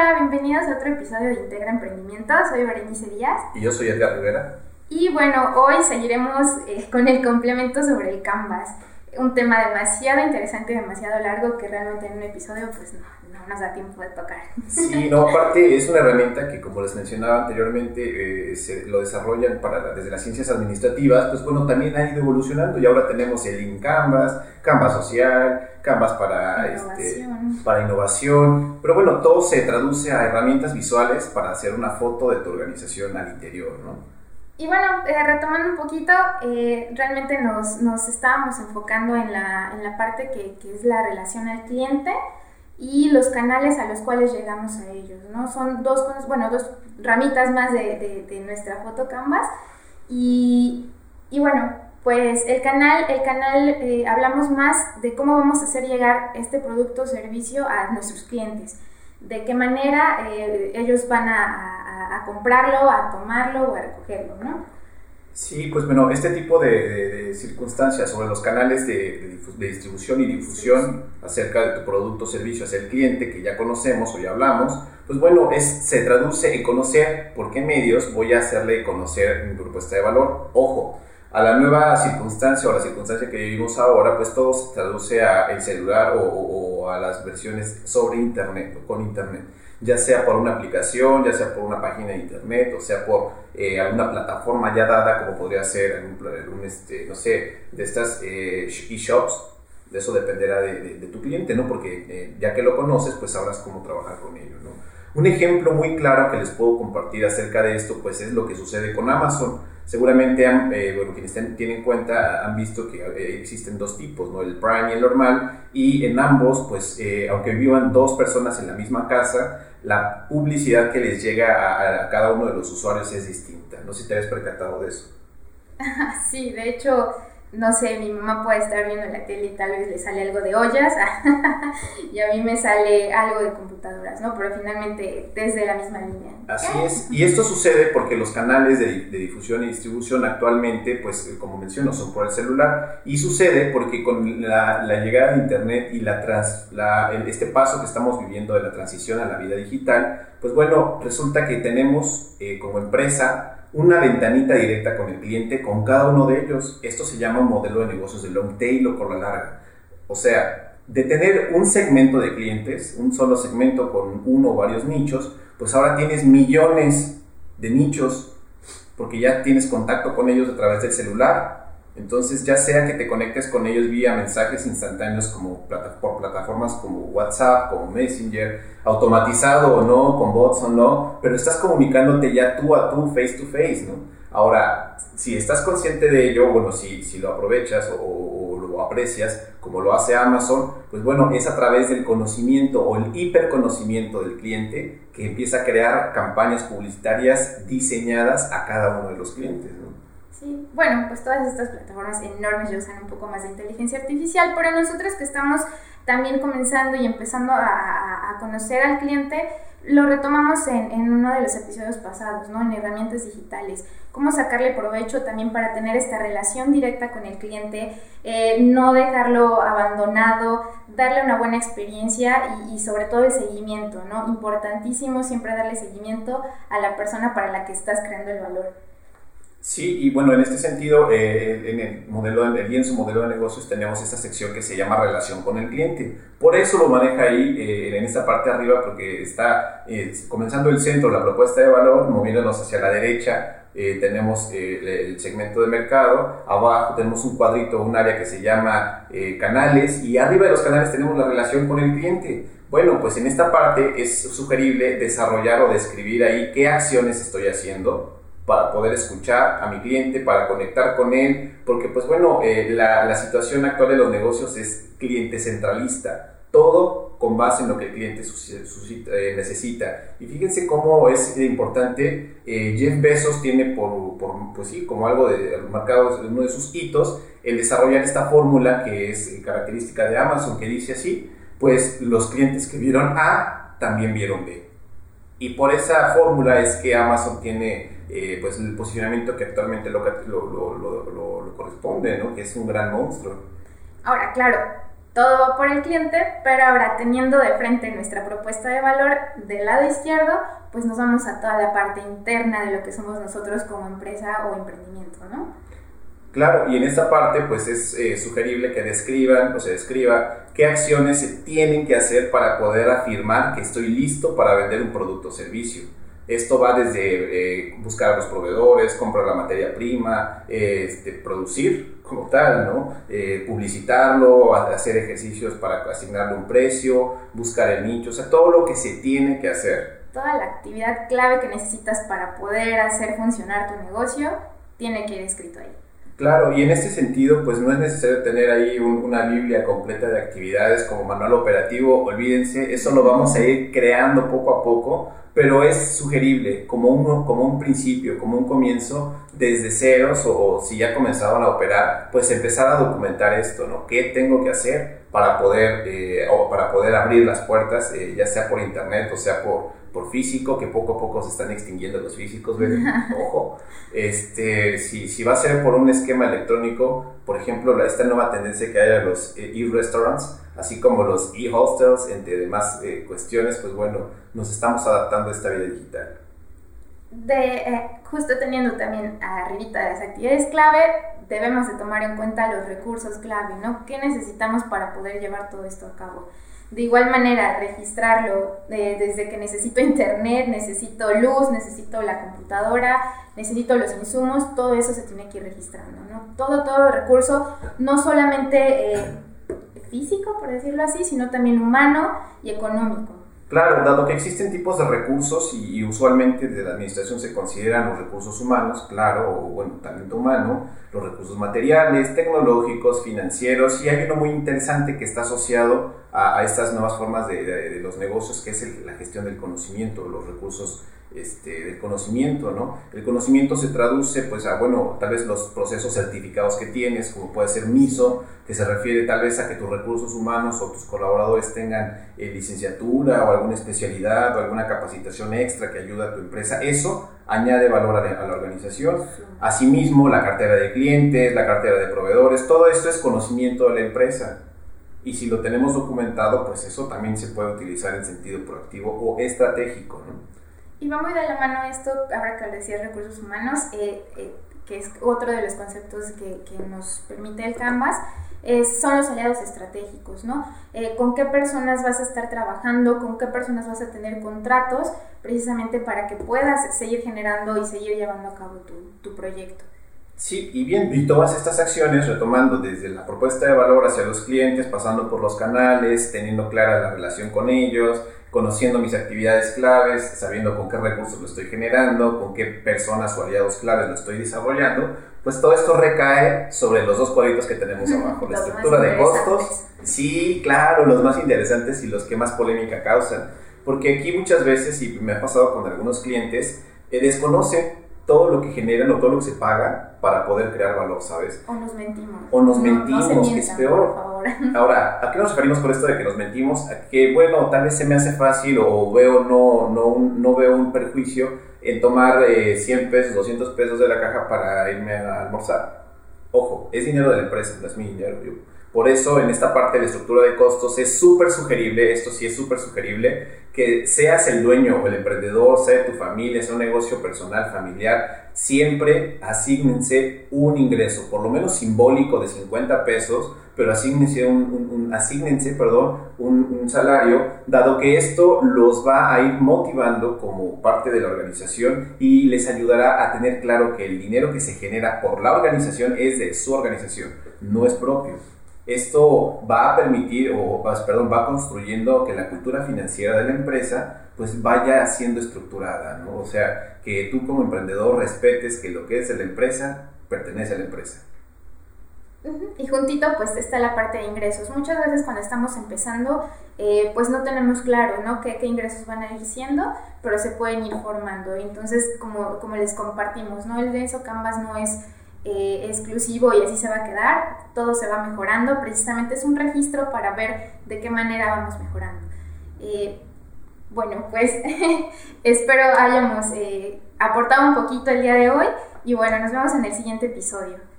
Hola, bienvenidos a otro episodio de Integra Emprendimiento. Soy Berenice Díaz. Y yo soy Edgar Rivera. Y bueno, hoy seguiremos eh, con el complemento sobre el Canvas. Un tema demasiado interesante y demasiado largo que realmente en un episodio pues no, nos da tiempo de tocar. Sí, no, aparte es una herramienta que, como les mencionaba anteriormente, eh, se lo desarrollan para, desde las ciencias administrativas, pues bueno, también ha ido evolucionando y ahora tenemos el InCanvas, Canvas social, Canvas para Este, para innovación, pero bueno, todo se traduce a herramientas visuales para hacer una foto de tu organización al interior, ¿no? Y bueno, eh, retomando un poquito, eh, realmente nos, nos, estábamos enfocando en la, en la parte que, que, es la relación al cliente y los canales a los cuales llegamos a ellos, ¿no? Son dos, bueno, dos ramitas más de, de, nuestra foto Canvas y, y, bueno, pues el canal, el canal eh, hablamos más de cómo vamos a hacer llegar este producto o servicio a nuestros clientes, de qué manera eh, ellos van a, a, a comprarlo, a tomarlo o a recogerlo, ¿no? Sí, pues bueno, este tipo de, circunstancias sobre los canales de, distribución y difusión acerca de tu producto o servicio hacia el cliente que ya conocemos o ya hablamos, pues bueno, es, se traduce en conocer por qué medios voy a hacerle conocer mi propuesta de valor. Ojo, a la nueva circunstancia o la circunstancia que vivimos ahora, pues todo se traduce a el celular o, o a las versiones sobre Internet o con Internet ya sea por una aplicación, ya sea por una página de internet, o sea por eh, alguna plataforma ya dada, como podría ser un, este, no sé, de estas eh, e-shops, de eso dependerá de, tu cliente, ¿no? Porque eh, ya que lo conoces, pues sabrás cómo trabajar con ello, ¿no? Un ejemplo muy claro que les puedo compartir acerca de esto, pues es lo que sucede con Amazon. Seguramente, eh, quienes tienen cuenta han visto que eh, existen dos tipos, ¿no? El Prime y el normal, y en ambos, pues, eh, aunque vivan dos personas en la misma casa, la publicidad que les llega a, cada uno de los usuarios es distinta. No sé si te habías percatado de eso. Sí, de hecho, no sé, mi mamá puede estar viendo la tele y tal vez le sale algo de ollas y a mí me sale algo de computadoras, ¿no? Pero finalmente desde la misma línea. Así es, y esto sucede porque los canales de, difusión y distribución actualmente, pues como menciono, son por el celular y sucede porque con la, llegada de Internet y la, la este paso que estamos viviendo de la transición a la vida digital, pues bueno, resulta que tenemos eh, como empresa una ventanita directa con el cliente con cada uno de ellos. Esto se llama un modelo de negocios de long tail o por la larga. O sea, de tener un segmento de clientes, un solo segmento con uno o varios nichos, pues ahora tienes millones de nichos porque ya tienes contacto con ellos a través del celular, entonces, ya sea que te conectes con ellos vía mensajes instantáneos como por plataformas como WhatsApp, como Messenger, automatizado o no, con bots o no, pero estás comunicándote ya tú a tú, face to face, ¿no? Ahora, si estás consciente de ello, bueno, si, si lo aprovechas o, lo aprecias, como lo hace Amazon, pues bueno, es a través del conocimiento o el hiperconocimiento del cliente que empieza a crear campañas publicitarias diseñadas a cada uno de los clientes, ¿no? Sí, bueno, pues todas estas plataformas enormes ya usan un poco más de inteligencia artificial, pero nosotros que estamos también comenzando y empezando a, conocer al cliente, lo retomamos en, en, uno de los episodios pasados, ¿no? En herramientas digitales. Cómo sacarle provecho también para tener esta relación directa con el cliente, eh, no dejarlo abandonado, darle una buena experiencia y, y, sobre todo el seguimiento, ¿no? Importantísimo siempre darle seguimiento a la persona para la que estás creando el valor. Sí, y bueno, en este sentido, eh, en el modelo de, en su modelo de negocios tenemos esta sección que se llama relación con el cliente. Por eso lo maneja ahí eh, en esta parte arriba, porque está eh, comenzando el centro, la propuesta de valor, moviéndonos hacia la derecha, tenemos el segmento de mercado, abajo tenemos un cuadrito, un área que se llama canales, y arriba de los canales tenemos la relación con el cliente. Bueno, pues en esta parte es sugerible desarrollar o describir ahí qué acciones estoy haciendo para poder escuchar a mi cliente, para conectar con él, porque pues bueno, eh, la, situación actual de los negocios es cliente centralista, todo con base en lo que el cliente eh, necesita. Y fíjense cómo es importante, eh, Jeff Bezos tiene por, por, pues sí, como algo de marcado uno de sus hitos, el desarrollar esta fórmula que es característica de Amazon, que dice así, pues los clientes que vieron A también vieron B. Y por esa fórmula es que Amazon tiene eh, pues el posicionamiento que actualmente lo, lo, lo, lo, corresponde, ¿no? que es un gran monstruo. Ahora, claro, todo va por el cliente, pero ahora teniendo de frente nuestra propuesta de valor del lado izquierdo, pues nos vamos a toda la parte interna de lo que somos nosotros como empresa o emprendimiento, ¿no? Claro, y en esta parte pues es eh, sugerible que describan o se describa qué acciones se tienen que hacer para poder afirmar que estoy listo para vender un producto o servicio. Esto va desde eh, buscar a los proveedores, comprar la materia prima, este, producir como tal, ¿no? Eh, publicitarlo, hacer ejercicios para asignarle un precio, buscar el nicho, o sea, todo lo que se tiene que hacer. Toda la actividad clave que necesitas para poder hacer funcionar tu negocio tiene que ir escrito ahí. Claro, y en este sentido, pues no es necesario tener ahí una Biblia completa de actividades como manual operativo, olvídense, eso lo vamos a ir creando poco a poco, pero es sugerible como un, como un principio, como un comienzo, desde ceros o, si ya comenzaban a operar, pues empezar a documentar esto, ¿no? ¿Qué tengo que hacer para poder, eh, o para poder abrir las puertas, eh, ya sea por internet o sea por por físico, que poco a poco se están extinguiendo los físicos, ojo. Este, si, si va a ser por un esquema electrónico, por ejemplo, esta nueva tendencia que hay a los eh, e-restaurants, así como los e-hostels, entre demás eh, cuestiones, pues bueno, nos estamos adaptando a esta vida digital. De, eh, justo teniendo también arribita las actividades clave, debemos de tomar en cuenta los recursos clave, ¿no? ¿Qué necesitamos para poder llevar todo esto a cabo? De igual manera, registrarlo desde que necesito internet, necesito luz, necesito la computadora, necesito los insumos, todo eso se tiene que ir registrando, ¿no? Todo, todo recurso, no solamente eh, físico, por decirlo así, sino también humano y económico. Claro, dado que existen tipos de recursos y, usualmente de la administración se consideran los recursos humanos, claro, o bueno, talento humano, los recursos materiales, tecnológicos, financieros, y hay uno muy interesante que está asociado a, estas nuevas formas de, los negocios, que es la gestión del conocimiento, los recursos este, del conocimiento, ¿no? El conocimiento se traduce, pues, a, bueno, tal vez los procesos certificados que tienes, como puede ser MISO, que se refiere tal vez a que tus recursos humanos o tus colaboradores tengan eh, licenciatura o alguna especialidad o alguna capacitación extra que ayuda a tu empresa. Eso añade valor a la, a la organización. Asimismo, la cartera de clientes, la cartera de proveedores, todo esto es conocimiento de la empresa. Y si lo tenemos documentado, pues eso también se puede utilizar en sentido proactivo o estratégico, ¿no? Y va muy de la mano esto, ahora que decía recursos humanos, eh, eh, que es otro de los conceptos que, nos permite el Canvas, son los aliados estratégicos, ¿no? Eh, ¿Con qué personas vas a estar trabajando? ¿Con qué personas vas a tener contratos? Precisamente para que puedas seguir generando y seguir llevando a cabo tu proyecto. Sí, y bien, y todas estas acciones, retomando desde la propuesta de valor hacia los clientes, pasando por los canales, teniendo clara la relación con ellos, conociendo mis actividades claves, sabiendo con qué recursos lo estoy generando, con qué personas o aliados claves lo estoy desarrollando, pues todo esto recae sobre los dos cuadritos que tenemos abajo, la estructura de costos, sí, claro, los más interesantes y los que más polémica causan, porque aquí muchas veces, y me ha pasado con algunos clientes, eh, desconocen todo lo que generan o todo lo que se paga para poder crear valor, ¿sabes? O nos mentimos. O nos mentimos, que es peor. Ahora, ¿a qué nos referimos con esto de que nos mentimos? A que, bueno, tal vez se me hace fácil o veo no, no, no veo un perjuicio en tomar 100 eh, pesos, 200 pesos de la caja para irme a almorzar. Ojo, es dinero de la empresa, no es mi dinero. Yo. Por eso en esta parte de la estructura de costos es súper sugerible, esto sí es súper sugerible, que seas el dueño o el emprendedor, sea tu familia, sea un negocio personal, familiar, siempre asignense un ingreso, por lo menos simbólico de 50 pesos, pero asignense un, perdón, un, salario, dado que esto los va a ir motivando como parte de la organización y les ayudará a tener claro que el dinero que se genera por la organización es de su organización, no es propio. Esto va a permitir, o perdón, va construyendo que la cultura financiera de la empresa pues vaya siendo estructurada, ¿no? O sea, que tú como emprendedor respetes que lo que es de la empresa pertenece a la empresa. Y juntito pues está la parte de ingresos. Muchas veces cuando estamos empezando eh, pues no tenemos claro ¿no? ¿Qué, qué, ingresos van a ir siendo, pero se pueden ir formando. Entonces como, como les compartimos, ¿no? el denso Canvas no es eh, exclusivo y así se va a quedar, todo se va mejorando, precisamente es un registro para ver de qué manera vamos mejorando. Eh, bueno, pues espero hayamos aportado un poquito el día de hoy y bueno, nos vemos en el siguiente episodio.